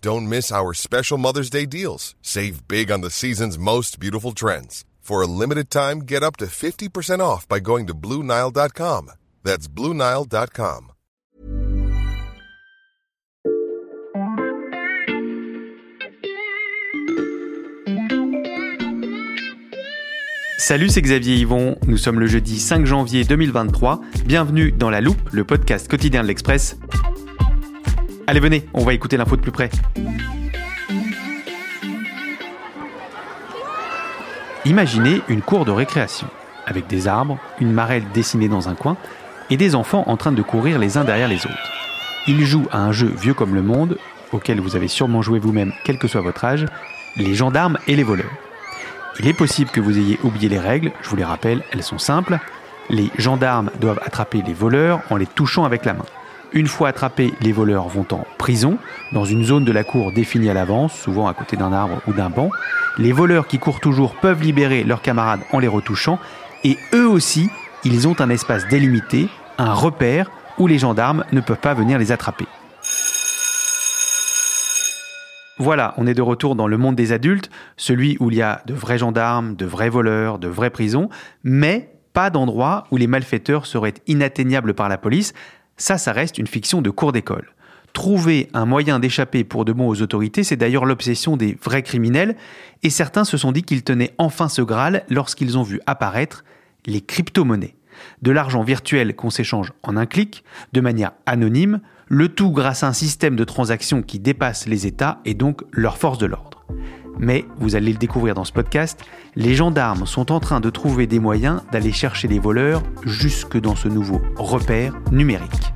Don't miss our special Mother's Day deals. Save big on the season's most beautiful trends. For a limited time, get up to 50% off by going to BlueNile.com. That's BlueNile.com. Salut, c'est Xavier Yvon. Nous sommes le jeudi 5 janvier 2023. Bienvenue dans La Loupe, le podcast quotidien de l'Express. Allez, venez, on va écouter l'info de plus près. Imaginez une cour de récréation, avec des arbres, une marelle dessinée dans un coin, et des enfants en train de courir les uns derrière les autres. Ils jouent à un jeu vieux comme le monde, auquel vous avez sûrement joué vous-même, quel que soit votre âge, les gendarmes et les voleurs. Il est possible que vous ayez oublié les règles, je vous les rappelle, elles sont simples. Les gendarmes doivent attraper les voleurs en les touchant avec la main. Une fois attrapés, les voleurs vont en prison, dans une zone de la cour définie à l'avance, souvent à côté d'un arbre ou d'un banc. Les voleurs qui courent toujours peuvent libérer leurs camarades en les retouchant, et eux aussi, ils ont un espace délimité, un repère, où les gendarmes ne peuvent pas venir les attraper. Voilà, on est de retour dans le monde des adultes, celui où il y a de vrais gendarmes, de vrais voleurs, de vraies prisons, mais pas d'endroit où les malfaiteurs seraient inatteignables par la police. Ça, ça reste une fiction de cours d'école. Trouver un moyen d'échapper pour de bon aux autorités, c'est d'ailleurs l'obsession des vrais criminels, et certains se sont dit qu'ils tenaient enfin ce Graal lorsqu'ils ont vu apparaître les crypto-monnaies. De l'argent virtuel qu'on s'échange en un clic, de manière anonyme, le tout grâce à un système de transactions qui dépasse les États et donc leur force de l'ordre. Mais, vous allez le découvrir dans ce podcast, les gendarmes sont en train de trouver des moyens d'aller chercher les voleurs jusque dans ce nouveau repère numérique.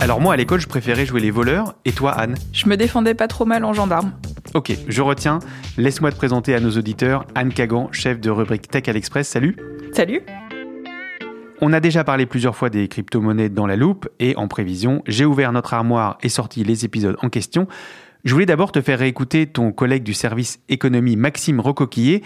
Alors moi à l'école je préférais jouer les voleurs et toi Anne? Je me défendais pas trop mal en gendarme. Ok, je retiens. Laisse-moi te présenter à nos auditeurs Anne Kagan, chef de rubrique Tech à l'Express. Salut Salut on a déjà parlé plusieurs fois des crypto-monnaies dans la loupe et en prévision, j'ai ouvert notre armoire et sorti les épisodes en question. Je voulais d'abord te faire réécouter ton collègue du service économie Maxime Recoquillé.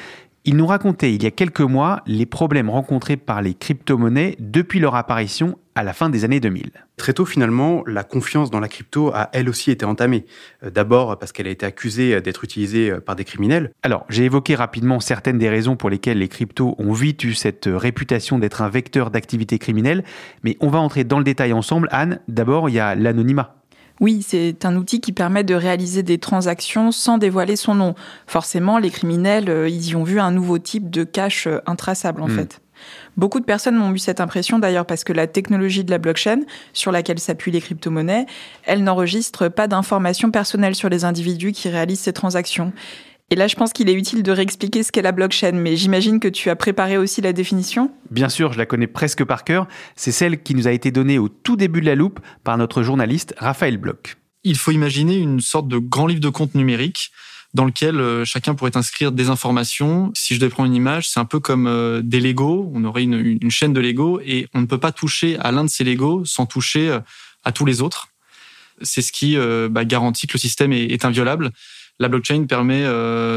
Il nous racontait il y a quelques mois les problèmes rencontrés par les crypto-monnaies depuis leur apparition à la fin des années 2000. Très tôt, finalement, la confiance dans la crypto a elle aussi été entamée. Euh, d'abord parce qu'elle a été accusée d'être utilisée euh, par des criminels. Alors, j'ai évoqué rapidement certaines des raisons pour lesquelles les cryptos ont vite eu cette réputation d'être un vecteur d'activité criminelle, mais on va entrer dans le détail ensemble. Anne, d'abord, il y a l'anonymat. Oui, c'est un outil qui permet de réaliser des transactions sans dévoiler son nom. Forcément, les criminels, euh, ils y ont vu un nouveau type de cash intraçable en hmm. fait. Beaucoup de personnes m'ont eu cette impression d'ailleurs parce que la technologie de la blockchain, sur laquelle s'appuient les crypto-monnaies, elle n'enregistre pas d'informations personnelles sur les individus qui réalisent ces transactions. Et là, je pense qu'il est utile de réexpliquer ce qu'est la blockchain, mais j'imagine que tu as préparé aussi la définition Bien sûr, je la connais presque par cœur. C'est celle qui nous a été donnée au tout début de la loupe par notre journaliste Raphaël Bloch. Il faut imaginer une sorte de grand livre de compte numérique dans lequel euh, chacun pourrait inscrire des informations. Si je devais prendre une image, c'est un peu comme euh, des Lego. On aurait une, une, chaîne de Lego et on ne peut pas toucher à l'un de ces Lego sans toucher euh, à tous les autres. C'est ce qui bah, garantit que le système est, est inviolable. La blockchain permet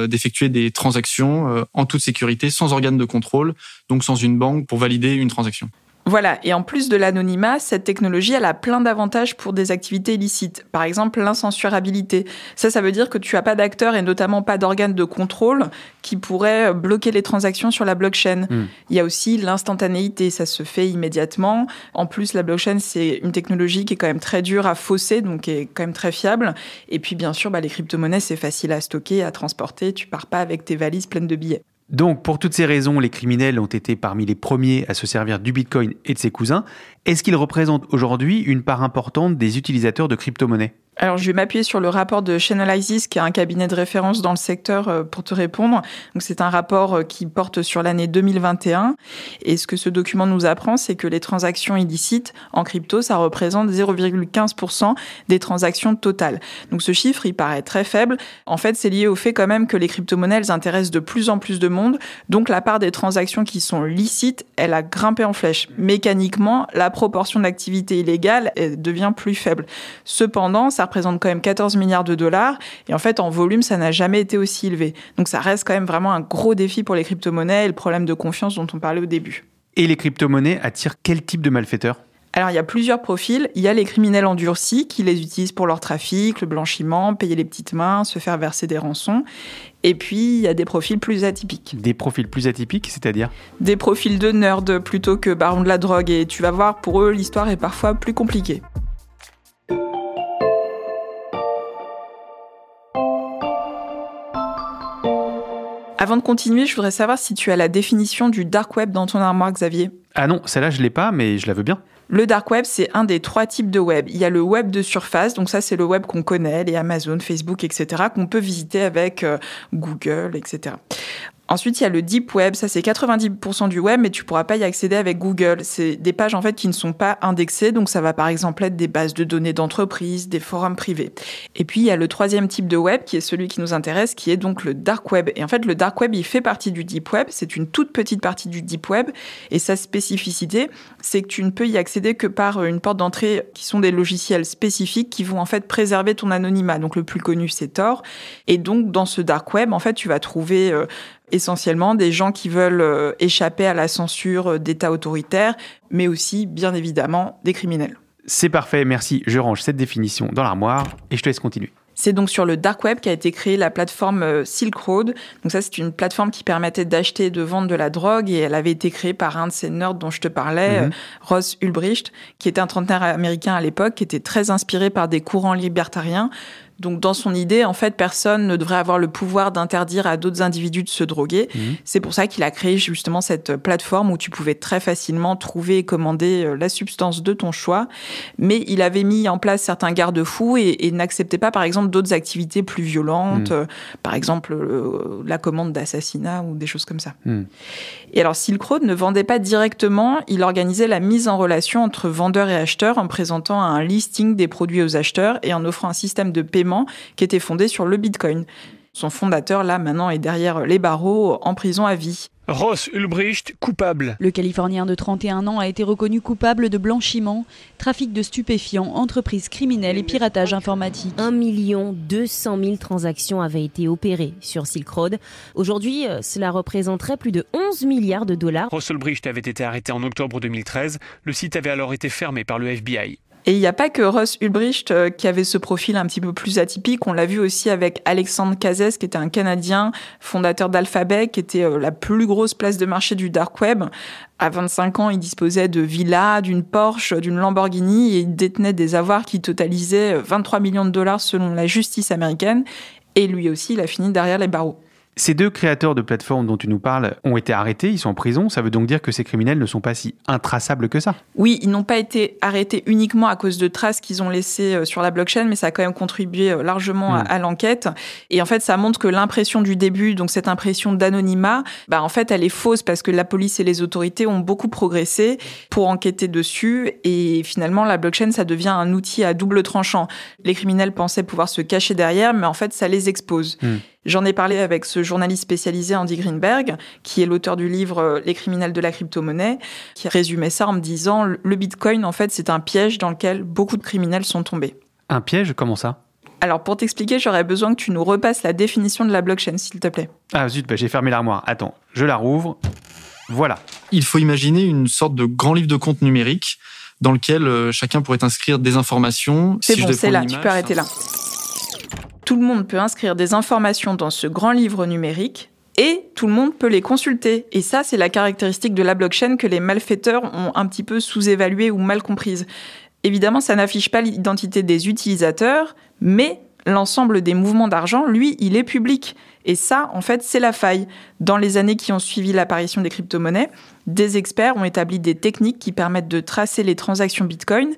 d'effectuer des transactions en toute sécurité, sans organe de contrôle, donc sans une banque pour valider une transaction. Voilà, et en plus de l'anonymat, cette technologie, elle a plein d'avantages pour des activités illicites. Par exemple, l'incensurabilité. Ça, ça veut dire que tu as pas d'acteurs et notamment pas d'organes de contrôle qui pourraient bloquer les transactions sur la blockchain. Hmm. Il y a aussi l'instantanéité, ça se fait immédiatement. En plus, la blockchain, c'est une technologie qui est quand même très dure à fausser, donc qui est quand même très fiable. Et puis, bien sûr, bah, les crypto-monnaies, c'est facile à stocker, à transporter. Tu pars pas avec tes valises pleines de billets. Donc, pour toutes ces raisons, les criminels ont été parmi les premiers à se servir du Bitcoin et de ses cousins. Est-ce qu'ils représentent aujourd'hui une part importante des utilisateurs de crypto-monnaies? Alors, je vais m'appuyer sur le rapport de Chainalysis, qui est un cabinet de référence dans le secteur, euh, pour te répondre. Donc, c'est un rapport euh, qui porte sur l'année 2021. Et ce que ce document nous apprend, c'est que les transactions illicites en crypto, ça représente 0,15% des transactions totales. Donc, ce chiffre, il paraît très faible. En fait, c'est lié au fait quand même que les crypto-monnaies, intéressent de plus en plus de monde. Donc, la part des transactions qui sont licites, elle a grimpé en flèche. Mécaniquement, la proportion d'activité illégale devient plus faible. Cependant, ça représente quand même 14 milliards de dollars. Et en fait, en volume, ça n'a jamais été aussi élevé. Donc ça reste quand même vraiment un gros défi pour les crypto-monnaies et le problème de confiance dont on parlait au début. Et les crypto-monnaies attirent quel type de malfaiteurs? Alors, il y a plusieurs profils. Il y a les criminels endurcis qui les utilisent pour leur trafic, le blanchiment, payer les petites mains, se faire verser des rançons. Et puis, il y a des profils plus atypiques. Des profils plus atypiques, c'est-à-dire? Des profils de nerds plutôt que barons de la drogue. Et tu vas voir, pour eux, l'histoire est parfois plus compliquée. Avant de continuer, je voudrais savoir si tu as la définition du dark web dans ton armoire, Xavier. Ah non, celle-là, je l'ai pas, mais je la veux bien. Le dark web, c'est un des trois types de web. Il y a le web de surface, donc ça c'est le web qu'on connaît, les Amazon, Facebook, etc., qu'on peut visiter avec euh, Google, etc. Ensuite, il y a le deep web, ça c'est 90% du web, mais tu pourras pas y accéder avec Google. C'est des pages en fait qui ne sont pas indexées, donc ça va par exemple être des bases de données d'entreprise, des forums privés. Et puis il y a le troisième type de web qui est celui qui nous intéresse, qui est donc le dark web. Et en fait, le dark web, il fait partie du deep web, c'est une toute petite partie du deep web, et sa spécificité, c'est que tu ne peux y accéder que par une porte d'entrée qui sont des logiciels spécifiques qui vont en fait préserver ton anonymat. Donc le plus connu, c'est Tor. Et donc dans ce dark web, en fait, tu vas trouver euh, essentiellement des gens qui veulent euh, échapper à la censure euh, d'États autoritaires, mais aussi, bien évidemment, des criminels. C'est parfait, merci. Je range cette définition dans l'armoire et je te laisse continuer. C'est donc sur le dark web qu'a été créée la plateforme euh, Silk Road. Donc ça, c'est une plateforme qui permettait d'acheter et de vendre de la drogue et elle avait été créée par un de ces nerds dont je te parlais, mhm. Ross Ulbricht, qui était un trentenaire américain à l'époque, qui était très inspiré par des courants libertariens. Donc dans son idée, en fait, personne ne devrait avoir le pouvoir d'interdire à d'autres individus de se droguer. Mhm. C'est pour ça qu'il a créé justement cette plateforme où tu pouvais très facilement trouver et commander euh, la substance de ton choix. Mais il avait mis en place certains garde-fous et, n'acceptait pas, par exemple, d'autres activités plus violentes, mhm. euh, par exemple euh, la commande d'assassinat ou des choses comme ça. Mhm. Et alors Silk Road ne vendait pas directement, il organisait la mise en relation entre vendeurs et acheteurs en présentant un listing des produits aux acheteurs et en offrant un système de paiement qui était fondé sur le Bitcoin. Son fondateur, là, maintenant, est derrière les barreaux, en prison à vie. Ross Ulbricht, coupable. Le Californien de 31 ans a été reconnu coupable de blanchiment, trafic de stupéfiants, entreprise criminelle et piratage informatique. 1 200 000 transactions avaient été opérées sur Silk Road. Aujourd'hui, euh, cela représenterait plus de 11 milliards de dollars. Ross Ulbricht avait été arrêté en octobre 2013. Le site avait alors été fermé par le FBI. Et il n'y a pas que Ross Ulbricht euh, qui avait ce profil un petit peu plus atypique. On l'a vu aussi avec Alexandre Cazès, qui était un Canadien, fondateur d'Alphabet, qui était euh, la plus grosse place de marché du dark web. À 25 ans, il disposait de villas, d'une Porsche, d'une Lamborghini et il détenait des avoirs qui totalisaient 23 millions de dollars selon la justice américaine. Et lui aussi, il a fini derrière les barreaux. Ces deux créateurs de plateformes dont tu nous parles ont été arrêtés, ils sont en prison. Ça veut donc dire que ces criminels ne sont pas si intraçables que ça. Oui, ils n'ont pas été arrêtés uniquement à cause de traces qu'ils ont laissées euh, sur la blockchain, mais ça a quand même contribué euh, largement à, hmm. l'enquête. Et en fait, ça montre que l'impression du début, donc cette impression d'anonymat, bah en fait, elle est fausse parce que la police et les autorités ont beaucoup progressé pour enquêter dessus. Et finalement, la blockchain, ça devient un outil à double tranchant. Les criminels pensaient pouvoir se cacher derrière, mais en fait, ça les expose. Hmm. J'en ai parlé avec ce journaliste spécialisé Andy Greenberg, qui est l'auteur du livre euh, Les criminels de la crypto-monnaie, qui résumait ça en me disant le Bitcoin, en fait, c'est un piège dans lequel beaucoup de criminels sont tombés. Un piège? Comment ça? Alors pour t'expliquer, j'aurais besoin que tu nous repasses la définition de la blockchain, s'il te plaît. Ah zut, bah, j'ai fermé l'armoire. Attends, je la rouvre. Voilà. Il faut imaginer une sorte de grand livre de compte numérique dans lequel euh, chacun pourrait inscrire des informations. C'est Si je bon, c'est là, tu peux arrêter là. Tout le monde peut inscrire des informations dans ce grand livre numérique et tout le monde peut les consulter. Et ça, c'est la caractéristique de la blockchain que les malfaiteurs ont un petit peu sous-évaluée ou mal comprise. Évidemment, ça n'affiche pas l'identité des utilisateurs, mais l'ensemble des mouvements d'argent, lui, il est public. Et ça, en fait, c'est la faille. Dans les années qui ont suivi l'apparition des crypto-monnaies, des experts ont établi des techniques qui permettent de tracer les transactions Bitcoin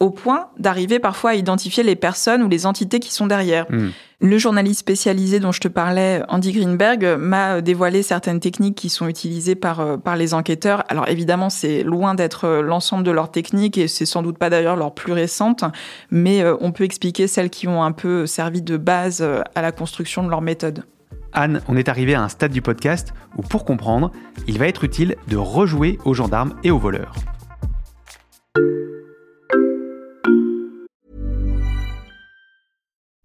au point d'arriver parfois à identifier les personnes ou les entités qui sont derrière. Hmm. Le journaliste spécialisé dont je te parlais, Andy Greenberg, m'a dévoilé certaines techniques qui sont utilisées par, euh, par les enquêteurs. Alors évidemment, c'est loin d'être euh, l'ensemble de leurs techniques et c'est sans doute pas d'ailleurs leurs plus récentes, mais euh, on peut expliquer celles qui ont un peu servi de base à la construction de leur méthode. Anne, on est arrivé à un stade du podcast où, pour comprendre, il va être utile de rejouer aux gendarmes et aux voleurs.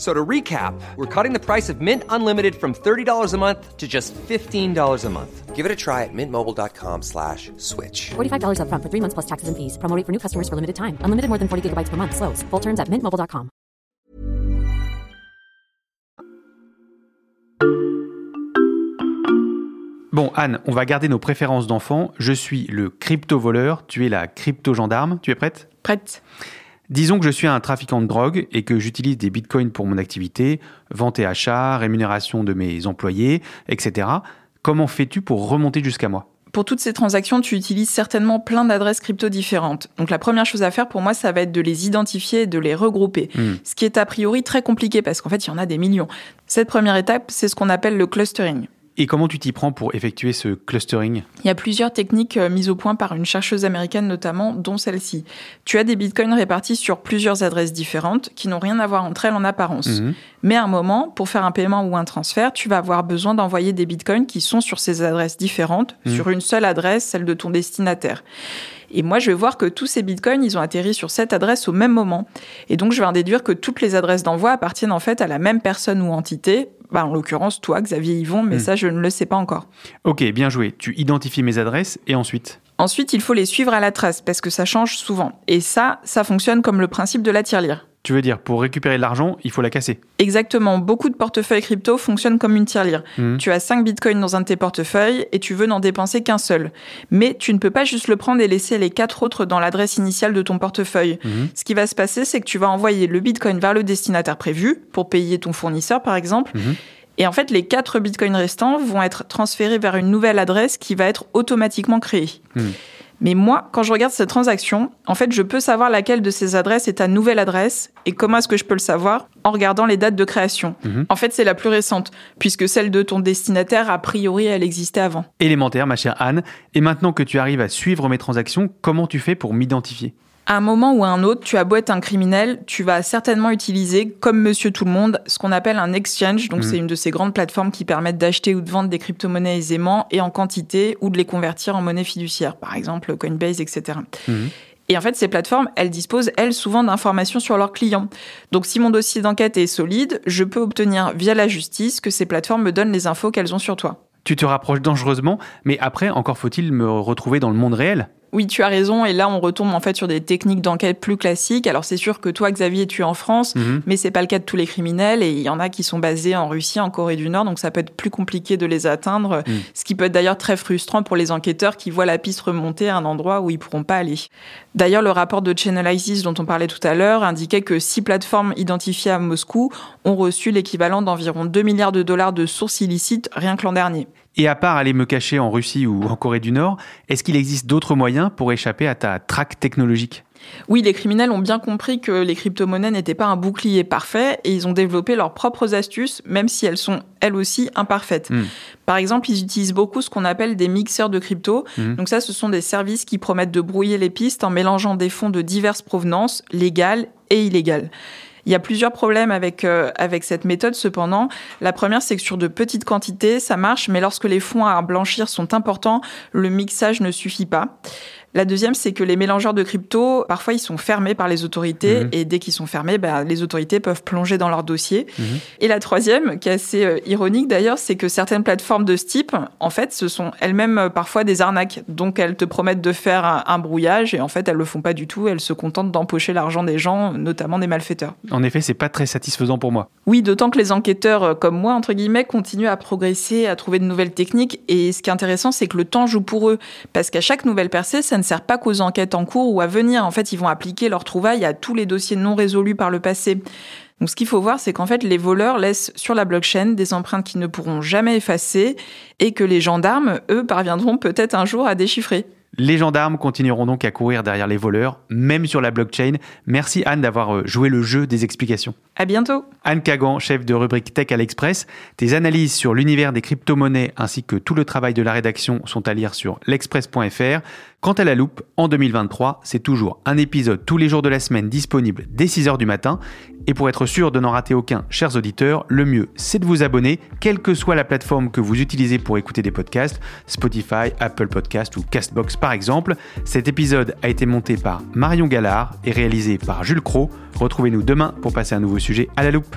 So to recap, we're cutting the price of Mint Unlimited from $30 a month to just $15 a month. Give it a try at mintmobile.com slash switch. $45 upfront for three months plus taxes and fees. For new customers for limited time. Unlimited more than 40 gigabytes per month. Slows. Full terms at mintmobile.com. Bon, Anne, on va garder nos préférences d'enfant. Je suis le crypto-voleur, tu es la crypto-gendarme. Tu es prête? Prête Disons que je suis un trafiquant de drogue et que j'utilise des bitcoins pour mon activité, vente et achat, rémunération de mes employés, etc. Comment fais-tu pour remonter jusqu'à moi? Pour toutes ces transactions, tu utilises certainement plein d'adresses crypto différentes. Donc la première chose à faire pour moi, ça va être de les identifier et de les regrouper. Hmm. Ce qui est a priori très compliqué parce qu'en fait, il y en a des millions. Cette première étape, c'est ce qu'on appelle le clustering. Et comment tu t'y prends pour effectuer ce clustering? Il y a plusieurs techniques euh, mises au point par une chercheuse américaine notamment, dont celle-ci. Tu as des bitcoins répartis sur plusieurs adresses différentes qui n'ont rien à voir entre elles en apparence. Mhm. Mais à un moment, pour faire un paiement ou un transfert, tu vas avoir besoin d'envoyer des bitcoins qui sont sur ces adresses différentes, Mhm. sur une seule adresse, celle de ton destinataire. Et moi, je vais voir que tous ces bitcoins, ils ont atterri sur cette adresse au même moment. Et donc, je vais en déduire que toutes les adresses d'envoi appartiennent en fait à la même personne ou entité. Bah, en l'occurrence, toi, Xavier Yvon, mais Mhm. ça, je ne le sais pas encore. Ok, bien joué. Tu identifies mes adresses et ensuite Ensuite, il faut les suivre à la trace parce que ça change souvent. Et ça, ça fonctionne comme le principe de la tirelire. Tu veux dire, pour récupérer de l'argent, il faut la casser Exactement, beaucoup de portefeuilles crypto fonctionnent comme une tirelire. Mhm. Tu as 5 bitcoins dans un de tes portefeuilles et tu veux n'en dépenser qu'un seul. Mais tu ne peux pas juste le prendre et laisser les quatre autres dans l'adresse initiale de ton portefeuille. Mhm. Ce qui va se passer, c'est que tu vas envoyer le bitcoin vers le destinataire prévu pour payer ton fournisseur, par exemple. Mhm. Et en fait, les quatre bitcoins restants vont être transférés vers une nouvelle adresse qui va être automatiquement créée. Mais moi, quand je regarde cette transaction, en fait, je peux savoir laquelle de ces adresses est ta nouvelle adresse et comment est-ce que je peux le savoir en regardant les dates de création. Mhm. En fait, c'est la plus récente, puisque celle de ton destinataire, a priori, elle existait avant. Élémentaire, ma chère Anne. Et maintenant que tu arrives à suivre mes transactions, comment tu fais pour m'identifier? À un moment ou à un autre, tu as beau être un criminel, tu vas certainement utiliser, comme monsieur tout le monde, ce qu'on appelle un exchange. Donc, Mhm. c'est une de ces grandes plateformes qui permettent d'acheter ou de vendre des crypto-monnaies aisément et en quantité ou de les convertir en monnaie fiduciaire. Par exemple, Coinbase, etc. Mhm. Et en fait, ces plateformes, elles disposent, elles, souvent d'informations sur leurs clients. Donc, si mon dossier d'enquête est solide, je peux obtenir via la justice que ces plateformes me donnent les infos qu'elles ont sur toi. Tu te rapproches dangereusement, mais après, encore faut-il me retrouver dans le monde réel Oui, tu as raison. Et là, on retombe en fait sur des techniques d'enquête plus classiques. Alors, c'est sûr que toi, Xavier, tu es en France, Mhm. mais c'est pas le cas de tous les criminels. Et il y en a qui sont basés en Russie, en Corée du Nord, donc ça peut être plus compliqué de les atteindre. Mhm. Ce qui peut être d'ailleurs très frustrant pour les enquêteurs qui voient la piste remonter à un endroit où ils pourront pas aller. D'ailleurs, le rapport de Chainalysis dont on parlait tout à l'heure indiquait que six plateformes identifiées à Moscou ont reçu l'équivalent d'environ 2 milliards de dollars de sources illicites rien que l'an dernier. Et à part aller me cacher en Russie ou en Corée du Nord, est-ce qu'il existe d'autres moyens pour échapper à ta traque technologique? Oui, les criminels ont bien compris que les crypto-monnaies n'étaient pas un bouclier parfait et ils ont développé leurs propres astuces, même si elles sont elles aussi imparfaites. Hmm. Par exemple, ils utilisent beaucoup ce qu'on appelle des mixeurs de crypto. Mhm. Donc ça, ce sont des services qui promettent de brouiller les pistes en mélangeant des fonds de diverses provenances, légales et illégales. Il y a plusieurs problèmes avec, euh, avec cette méthode cependant. La première, c'est que sur de petites quantités, ça marche, mais lorsque les fonds à blanchir sont importants, le mixage ne suffit pas. La deuxième, c'est que les mélangeurs de crypto, parfois, ils sont fermés par les autorités. Mhm. Et dès qu'ils sont fermés, ben, les autorités peuvent plonger dans leur dossier. Mhm. Et la troisième, qui est assez euh, ironique d'ailleurs, c'est que certaines plateformes de ce type, en fait, ce sont elles-mêmes euh, parfois des arnaques. Donc, elles te promettent de faire un, un brouillage et en fait, elles le font pas du tout. Elles se contentent d'empocher l'argent des gens, notamment des malfaiteurs. En effet, c'est pas très satisfaisant pour moi. Oui, d'autant que les enquêteurs euh, comme moi, entre guillemets, continuent à progresser, à trouver de nouvelles techniques. Et ce qui est intéressant, c'est que le temps joue pour eux. Parce qu'à chaque nouvelle percée, ça ne sert pas qu'aux enquêtes en cours ou à venir. En fait, ils vont appliquer leurs trouvailles à tous les dossiers non résolus par le passé. Donc, ce qu'il faut voir, c'est qu'en fait, les voleurs laissent sur la blockchain des empreintes qu'ils ne pourront jamais effacer et que les gendarmes, eux, parviendront peut-être un jour à déchiffrer. Les gendarmes continueront donc à courir derrière les voleurs, même sur la blockchain. Merci Anne d'avoir euh, joué le jeu des explications. À bientôt. Anne Kagan, chef de rubrique Tech à l'Express. Tes analyses sur l'univers des crypto-monnaies ainsi que tout le travail de la rédaction sont à lire sur l'express.fr. Quant à la loupe, en 2023, c'est toujours un épisode tous les jours de la semaine disponible dès 6h du matin. Et pour être sûr de n'en rater aucun, chers auditeurs, le mieux, c'est de vous abonner, quelle que soit la plateforme que vous utilisez pour écouter des podcasts, Spotify, Apple Podcast ou Castbox par exemple. Cet épisode a été monté par Marion Gallard et réalisé par Jules Cro. Retrouvez-nous demain pour passer un nouveau sujet à la loupe.